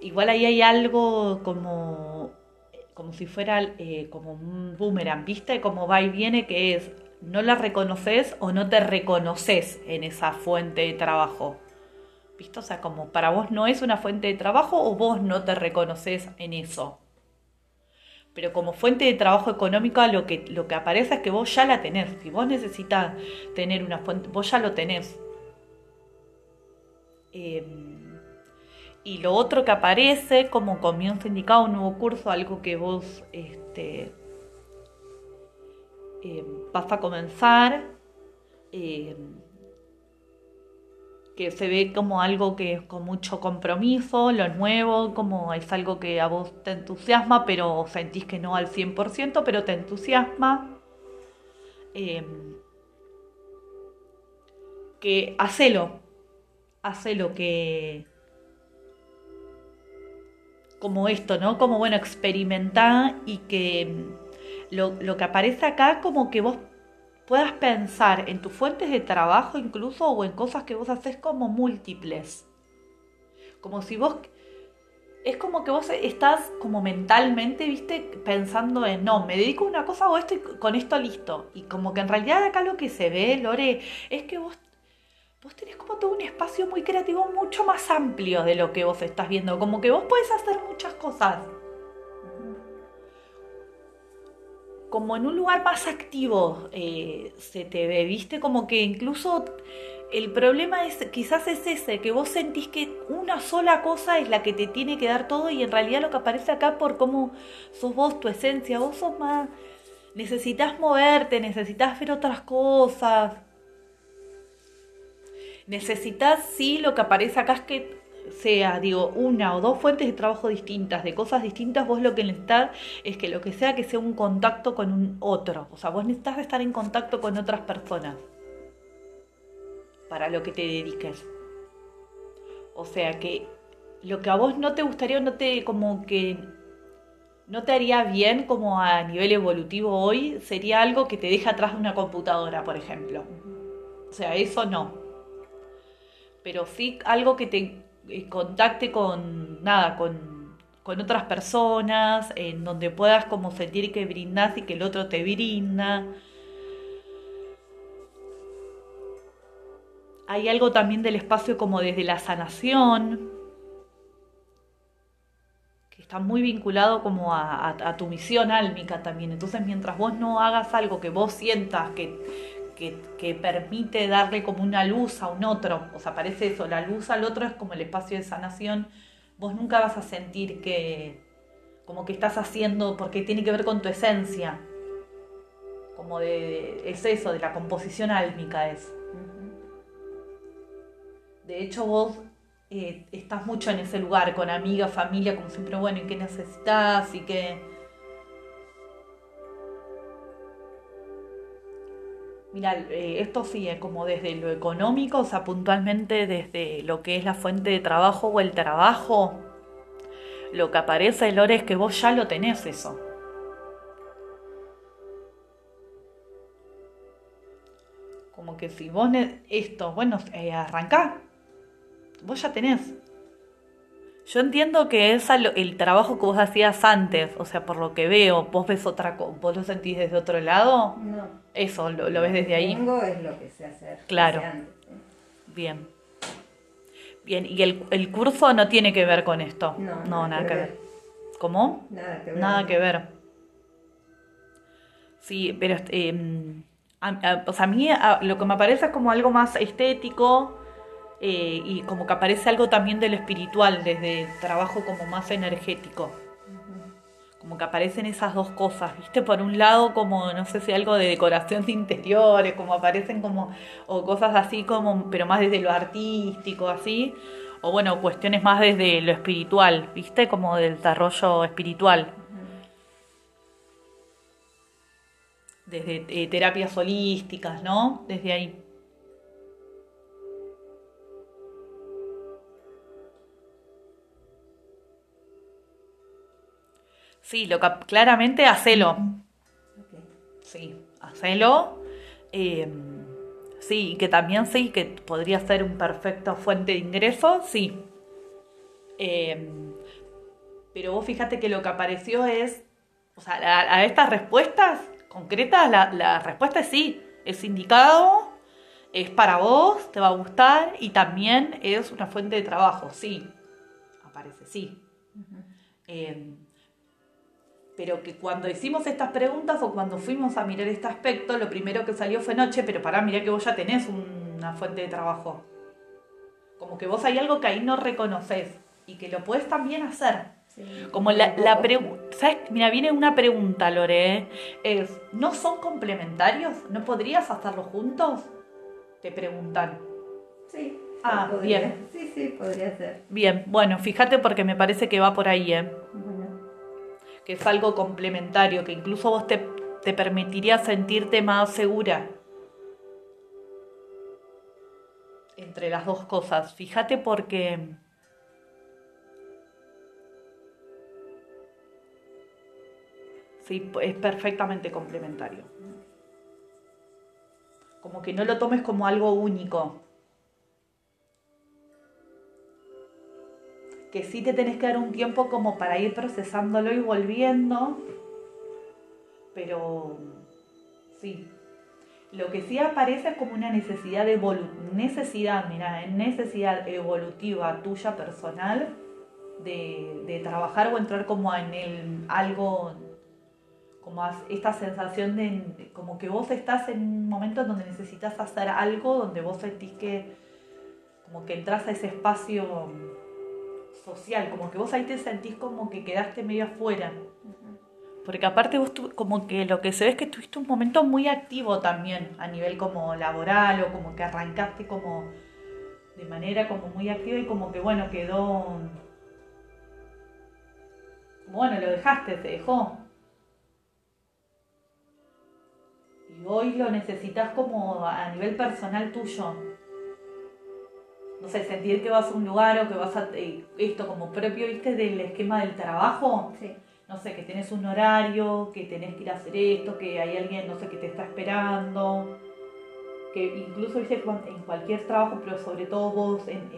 igual ahí hay algo como, como si fuera eh, como un boomerang, ¿viste? Como va y viene, que es no la reconoces o no te reconoces en esa fuente de trabajo. ¿Viste? O sea, como para vos no es una fuente de trabajo o vos no te reconoces en eso. Pero como fuente de trabajo económica lo que, lo que aparece es que vos ya la tenés. Si vos necesitas tener una fuente, vos ya lo tenés. Em, y lo otro que aparece como comienzo indicado, un nuevo curso, algo que vos este, em, vas a comenzar, em, que se ve como algo que es con mucho compromiso, lo nuevo, como es algo que a vos te entusiasma, pero sentís que no al 100%, pero te entusiasma. que hacelo, hacelo que como esto, ¿no? Como bueno, experimentar y que mm, lo, que aparece acá como que vos puedas pensar en tus fuentes de trabajo incluso o en cosas que vos haces como múltiples. Como si vos... Es como que vos estás como mentalmente, viste, pensando en, no, me dedico a una cosa o esto y con esto listo. Y como que en realidad acá lo que se ve, Lore, es que vos vos tenés como todo un espacio muy creativo mucho más amplio de lo que vos estás viendo. Como que vos podés hacer muchas cosas. Como en un lugar más activo eh, se te ve, viste, como que incluso el problema es quizás es ese, que vos sentís que una sola cosa es la que te tiene que dar todo y en realidad lo que aparece acá por cómo sos vos, tu esencia, vos sos más, necesitas moverte, necesitas ver otras cosas necesitas, sí, lo que aparece acá es que sea, digo, una o dos fuentes de trabajo distintas, de cosas distintas, vos lo que necesitas es que lo que sea que sea un contacto con un otro. O sea, vos necesitas estar en contacto con otras personas para lo que te dediques. O sea que lo que a vos no te gustaría, no te como que no te haría bien como a nivel evolutivo hoy, sería algo que te deja atrás de una computadora, por ejemplo. O sea, eso no pero sí algo que te eh, contacte con nada, con, otras personas, en donde puedas como sentir que brindas y que el otro te brinda. Hay algo también del espacio como desde la sanación, que está muy vinculado como a, a tu misión álmica también. Entonces mientras vos no hagas algo que vos sientas que, que, permite darle como una luz a un otro. O sea, parece eso, la luz al otro es como el espacio de sanación. Vos nunca vas a sentir que como que estás haciendo, porque tiene que ver con tu esencia. Como de, es eso, de la composición álmica es. De hecho, vos eh, estás mucho en ese lugar, con amigas, familia, como siempre, bueno, ¿y qué necesitas? Y qué Mira, eh, esto sigue como desde lo económico, o sea, puntualmente desde lo que es la fuente de trabajo o el trabajo. Lo que aparece, Lore, es que vos ya lo tenés eso. Como que si vos esto, bueno, eh, arrancá. Vos ya tenés. Yo entiendo que es el trabajo que vos hacías antes, o sea, por lo que veo, vos ves otra cosa, vos lo sentís desde otro lado. No. Eso, lo, ves desde ahí. Tengo es lo que sé hacer. Claro. Bien. Bien, y el, el, curso no tiene que ver con esto. No, nada, que, ver. ¿Cómo? Nada que ver. Nada que ver. Sí, pero eh, o sea, a mí lo que me parece es como algo más estético eh, y como que aparece algo también de lo espiritual, desde trabajo como más energético. Como que aparecen esas dos cosas, ¿viste? Por un lado, como, no sé si algo de decoración de interiores, como aparecen como, o cosas así como, pero más desde lo artístico, así. O bueno, cuestiones más desde lo espiritual, ¿viste? Como del desarrollo espiritual. Desde eh, terapias holísticas, ¿no? Desde ahí. Sí, lo claramente hacelo. Sí, hacelo. Em, sí, que también sí, que podría ser un perfecto fuente de ingreso, sí. Em, pero vos fíjate que lo que apareció es, o sea, a, estas respuestas concretas, la, respuesta es sí, es indicado es para vos, te va a gustar y también es una fuente de trabajo, sí, aparece, sí. Eh, pero que cuando hicimos estas preguntas o cuando fuimos a mirar este aspecto, lo primero que salió fue noche, pero pará, mira que vos ya tenés una fuente de trabajo. Como que vos hay algo que ahí no reconoces y que lo puedes también hacer. Como la, la pregunta, ¿sabes? Mira, viene una pregunta, Lore, es, ¿no son complementarios? ¿No podrías hacerlo juntos? Te preguntan. Sí. Ah, bien. Sí, sí, podría ser. Bien, bueno, fíjate porque me parece que va por ahí, ¿eh? Es algo complementario, que incluso vos te, te permitiría sentirte más segura entre las dos cosas. Fíjate porque es perfectamente complementario. Como que no lo tomes como algo único. Que sí te tenés que dar un tiempo como para ir procesándolo y volviendo. Pero sí. Lo que sí aparece es como una necesidad de necesidad, mira, necesidad evolutiva tuya personal de, de trabajar o entrar como en el algo como esta sensación de como que vos estás en un momento donde necesitas hacer algo, donde vos sentís que como que entras a ese espacio social, como que vos ahí te sentís como que quedaste medio afuera. Porque aparte vos como que lo que se ve es que tuviste un momento muy activo también a nivel como laboral o como que arrancaste como de manera como muy activa y como que bueno quedó bueno lo dejaste, se dejó. hoy lo necesitas como a nivel personal tuyo. No sé, sentir que vas a un lugar o que vas a eh, esto como propio, viste, del esquema del trabajo. Sí. No sé, que tenés un horario, que tenés que ir a hacer esto, que hay alguien, no sé, que te está esperando. Que incluso, viste, en cualquier trabajo, pero sobre todo vos en,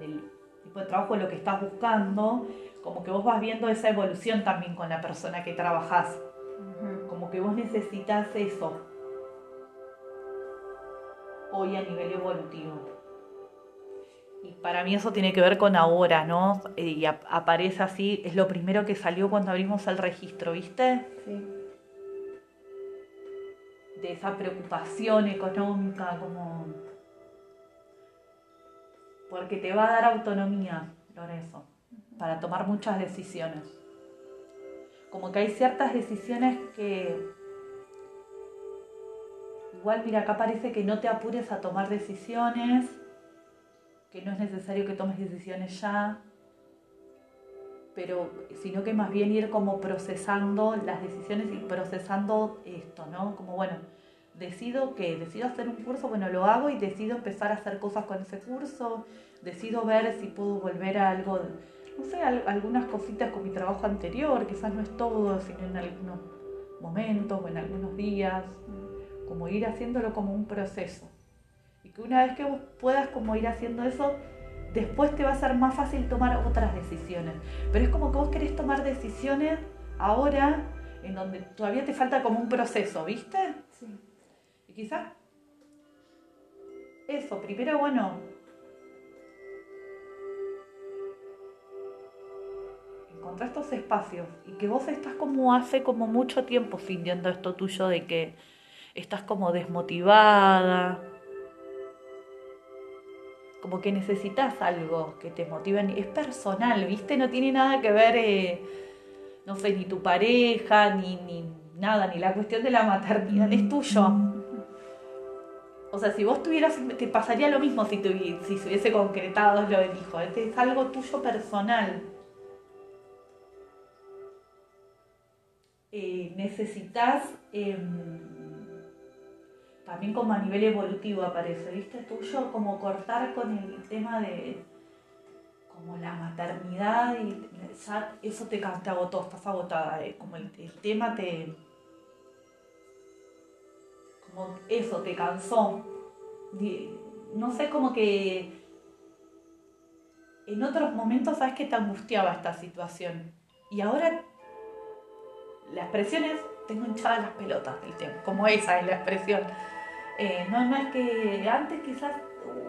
el tipo de trabajo, lo que estás buscando, como que vos vas viendo esa evolución también con la persona que trabajás. Como que vos necesitas eso, hoy a nivel evolutivo. Y para mí eso tiene que ver con ahora, ¿no? Y aparece así, es lo primero que salió cuando abrimos el registro, ¿viste? Sí. De esa preocupación económica, como... Porque te va a dar autonomía, Lorenzo, para tomar muchas decisiones. Como que hay ciertas decisiones que Igual, mira, acá parece que no te apures a tomar decisiones, que no es necesario que tomes decisiones ya, pero sino que más bien ir como procesando las decisiones y procesando esto, ¿no? Como bueno, decido que decido hacer un curso, bueno, lo hago y decido empezar a hacer cosas con ese curso, decido ver si puedo volver a algo, no sé, algunas cositas con mi trabajo anterior, quizás no es todo, sino en algunos momentos o en algunos días como ir haciéndolo como un proceso. Y que una vez que vos puedas como ir haciendo eso, después te va a ser más fácil tomar otras decisiones. Pero es como que vos querés tomar decisiones ahora en donde todavía te falta como un proceso, ¿viste? Sí. Y quizás eso, primero, bueno, encontrar estos espacios y que vos estás como hace como mucho tiempo sintiendo esto tuyo de que estás como desmotivada, como que necesitas algo que te motive. Es personal, ¿viste? No tiene nada que ver, eh, no sé, ni tu pareja, ni, ni nada, ni la cuestión de la maternidad, es tuyo. O sea, si vos tuvieras, te pasaría lo mismo si, si se hubiese concretado lo del hijo. Este es algo tuyo personal. Eh, necesitas em, también como a nivel evolutivo aparece, ¿viste? Tuyo como cortar con el tema de como la maternidad y ya eso te, te agotó, estás agotada, eh, como el, tema te... como eso te cansó. No sé, como que en otros momentos sabes que te angustiaba esta situación. Y ahora la expresión es, tengo hinchadas las pelotas del tema, como esa es la expresión Eh, no, no es que antes quizás,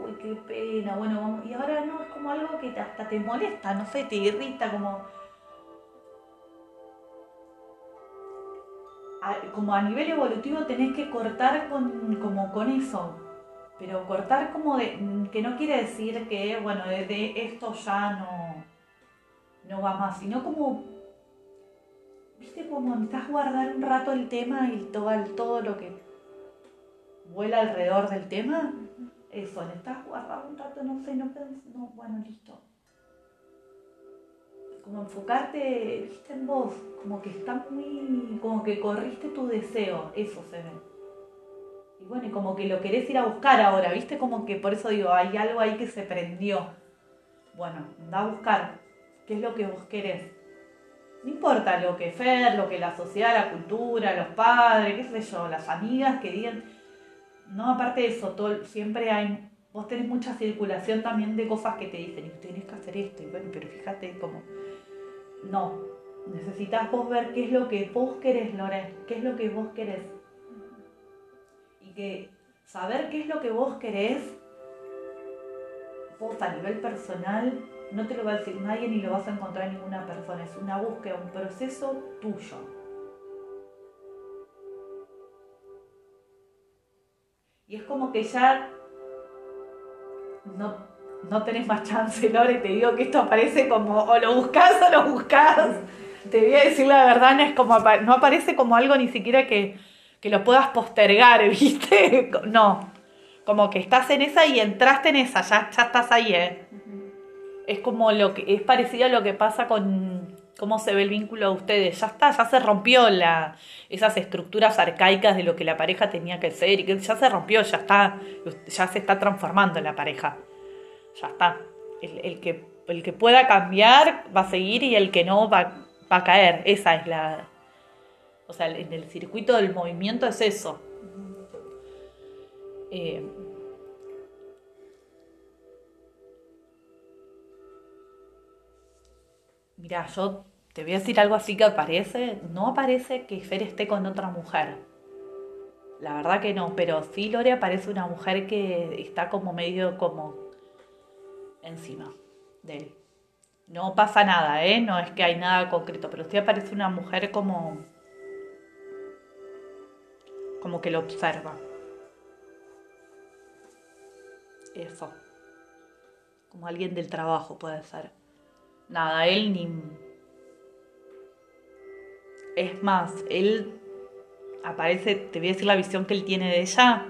uy, qué pena, bueno, y ahora no, es como algo que hasta te molesta, no sé, te irrita, como... como a nivel evolutivo tenés que cortar con, como con eso, pero cortar como de, que no quiere decir que, bueno, de, de esto ya no, no va más, sino como, viste, como necesitas guardar un rato el tema y todo, todo lo que vuela alrededor del tema, eso, necesitas guardar un rato, no sé, no, pens- no bueno, listo. Como enfocarte, viste, en vos, como que está muy, como que corriste tu deseo, eso se ve. Y bueno, y como que lo querés ir a buscar ahora, viste, como que por eso digo, hay algo ahí que se prendió. Bueno, anda a buscar, ¿qué es lo que vos querés? No importa lo que Fer, lo que la sociedad, la cultura, los padres, qué sé yo, las amigas que digan. No, aparte de eso, todo, siempre hay. Vos tenés mucha circulación también de cosas que te dicen, y tenés que hacer esto, y bueno, pero fíjate como. No, necesitas vos ver qué es lo que vos querés, Lore, qué es lo que vos querés. Y que saber qué es lo que vos querés, vos a nivel personal, no te lo va a decir nadie ni lo vas a encontrar en ninguna persona. Es una búsqueda, un proceso tuyo. Y es como que ya no, no tenés más chance, Lore. Te digo que esto aparece como o lo buscas o lo buscas. Te voy a decir la verdad, no, es como, no aparece como algo ni siquiera que, que lo puedas postergar, ¿viste? No. Como que estás en esa y entraste en esa, ya, ya estás ahí, ¿eh? es como lo que es parecido a lo que pasa con cómo se ve el vínculo de ustedes. Ya está, ya se rompió la, esas estructuras arcaicas de lo que la pareja tenía que ser y que ya se rompió, ya está, ya se está transformando la pareja. Ya está. El, el que, el que pueda cambiar va a seguir y el que no va, va a caer. Esa es la. O sea, en el circuito del movimiento es eso. Eh, Mira, yo te voy a decir algo así que aparece. No aparece que Fer esté con otra mujer. La verdad que no, pero sí Lore aparece una mujer que está como medio como encima de él. No pasa nada, ¿eh? No es que hay nada concreto, pero sí aparece una mujer como como que lo observa. Eso. Como alguien del trabajo puede ser. Nada, él ni... Es más, él aparece, te voy a decir la visión que él tiene de ella,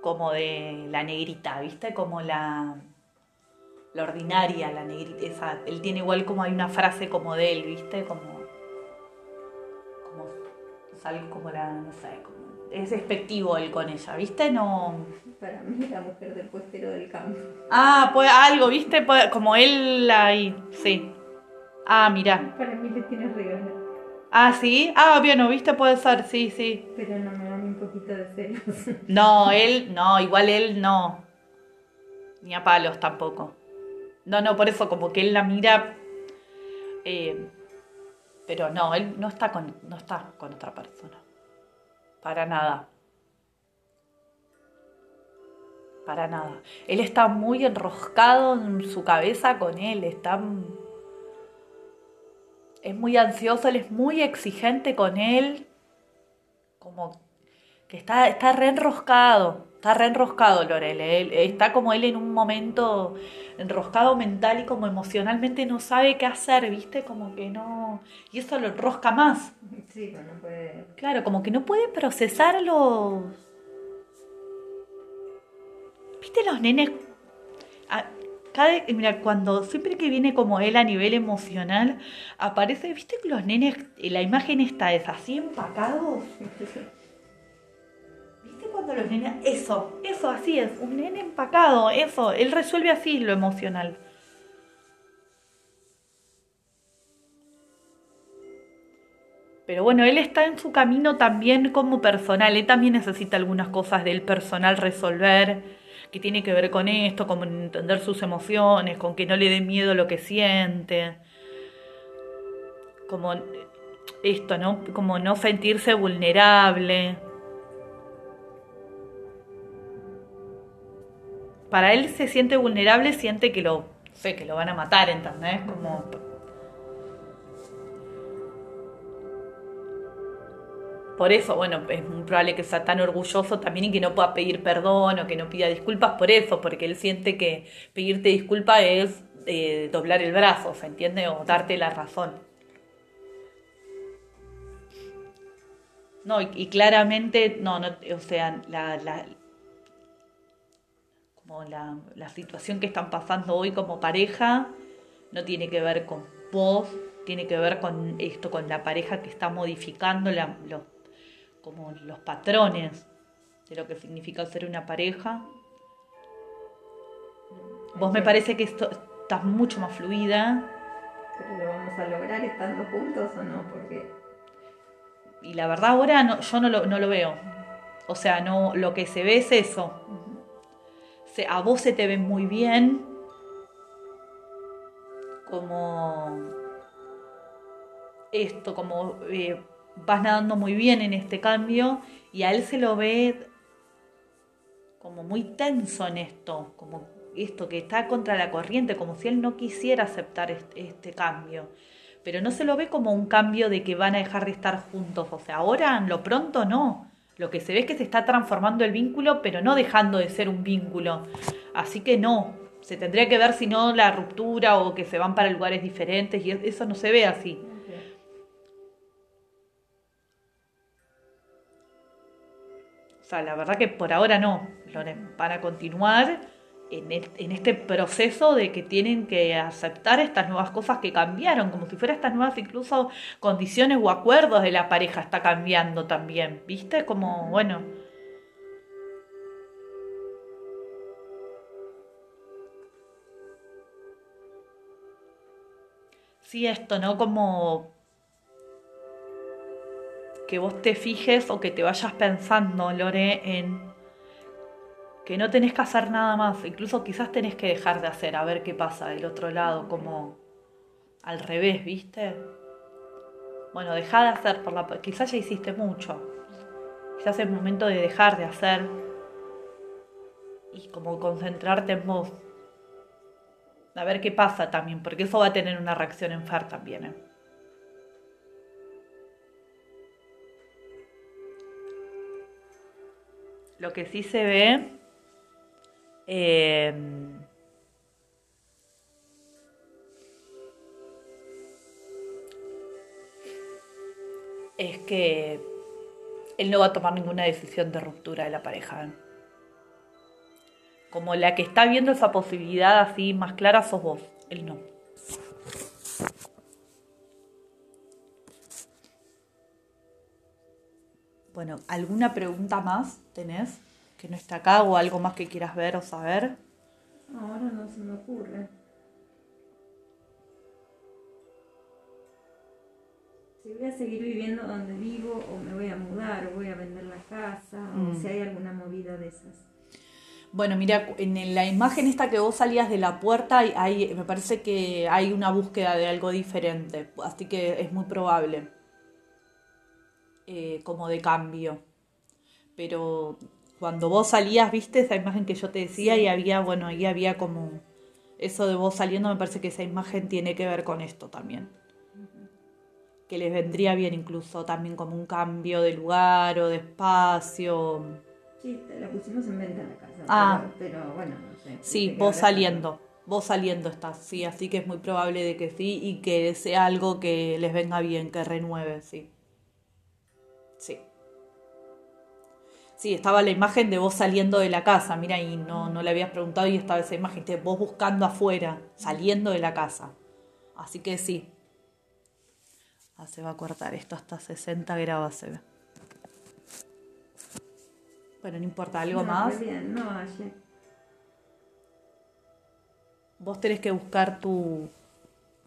como de la negrita, ¿viste? Como la, la ordinaria, la negrita. Esa, él tiene igual como hay una frase como de él, ¿viste? Como, como, es algo como la, no sé, como, es despectivo él con ella, ¿viste? No... Para mí, la mujer del puestero del campo. Ah, pues algo, ¿viste? Puede- como él ahí, sí. Ah, mira. Para mí le tiene regalo. Ah, sí. Ah, bien, ¿no viste? Puede ser, sí, sí. Pero no me da ni un poquito de celos. No, él, no, igual él no. Ni a palos tampoco. No, no, por eso como que él la mira. eh, pero no, él no está con, no está con otra persona. Para nada. Para nada. Él está muy enroscado en su cabeza con él. Está. Es muy ansioso, él es muy exigente con él. Como que está, está re enroscado, está re enroscado Lorel, él- está como él en un momento enroscado mental y como emocionalmente no sabe qué hacer, ¿viste? Como que no... Y eso lo enrosca más, Sí, pero no puede. claro, como que no puede procesar los... ¿Viste los nenes? Ah, cada- mira, cuando siempre que viene como él a nivel emocional, aparece, ¿viste que los nenes, la imagen esta es así empacados? ¿Viste cuando los nenes... Eso, eso, así es, un nene empacado, eso, él resuelve así lo emocional. Pero bueno, él está en su camino también como personal, él también necesita algunas cosas del personal resolver, que tiene que ver con esto, como entender sus emociones, con que no le dé miedo lo que siente, como esto, ¿no? Como no sentirse vulnerable. Para él se siente vulnerable, siente que lo, sé, que lo van a matar, ¿entendés? Como Por eso, bueno, es muy probable que sea tan orgulloso también y que no pueda pedir perdón o que no pida disculpas por eso, porque él siente que pedirte disculpa es eh, doblar el brazo, ¿se entiende? O darte la razón. No, y, claramente, no, no, o sea, la, la como la, la situación que están pasando hoy como pareja no tiene que ver con vos, tiene que ver con esto, con la pareja que está modificando la, los como los patrones de lo que significa ser una pareja. Vos me parece que esto, estás mucho más fluida. Pero lo vamos a lograr estando juntos o no, porque... Y la verdad ahora no, yo no lo, no lo veo. O sea, no, lo que se ve es eso. A vos se te ve muy bien. Como esto, como eh, vas nadando muy bien en este cambio y a él se lo ve como muy tenso en esto, como esto que está contra la corriente, como si él no quisiera aceptar este, cambio. Pero no se lo ve como un cambio de que van a dejar de estar juntos. O sea, ahora, en lo pronto, no. Lo que se ve es que se está transformando el vínculo, pero no dejando de ser un vínculo. Así que no. Se tendría que ver si no la ruptura o que se van para lugares diferentes y eso no se ve así. O sea, la verdad que por ahora no, Loren, para continuar en, este proceso de que tienen que aceptar estas nuevas cosas que cambiaron, como si fuera estas nuevas incluso condiciones o acuerdos de la pareja está cambiando también, ¿viste? Como, bueno. Sí, esto, ¿no? Como que vos te fijes o que te vayas pensando, Lore, en que no tenés que hacer nada más, incluso quizás tenés que dejar de hacer, a ver qué pasa del otro lado, como al revés, ¿viste? Bueno, deja de hacer por la... Quizás ya hiciste mucho, quizás es momento de dejar de hacer y como concentrarte en vos. A ver qué pasa también, porque eso va a tener una reacción en Fer también, ¿eh? Lo que sí se ve em, es que él no va a tomar ninguna decisión de ruptura de la pareja. ¿eh? Como la que está viendo esa posibilidad así más clara sos vos, él no. Bueno, ¿alguna pregunta más tenés que no está acá o algo más que quieras ver o saber? Ahora no se me ocurre. Si voy a seguir viviendo donde vivo o me voy a mudar o voy a vender la casa o mm. si hay alguna movida de esas. Bueno, mira, en la imagen esta que vos salías de la puerta, hay, me parece que hay una búsqueda de algo diferente, así que es muy probable. Eh, como de cambio. Pero cuando vos salías, viste esa imagen que yo te decía y había, bueno, ahí había como eso de vos saliendo, me parece que esa imagen tiene que ver con esto también. Que les vendría bien incluso también como un cambio de lugar o de espacio. Sí, la pusimos en venta la casa. Ah, pero, bueno, no sé. Sí, vos saliendo. Vos saliendo estás, sí, así que es muy probable de que sí y que sea algo que les venga bien, que renueve. Sí. Sí, estaba la imagen de vos saliendo de la casa, mira, y no, no le habías preguntado y estaba esa imagen de vos buscando afuera, saliendo de la casa. Así que sí. Ah, se va a cortar esto hasta 60 grados se ve. Bueno, no importa, ¿algo más? Bien, no, Vos tenés que buscar tu,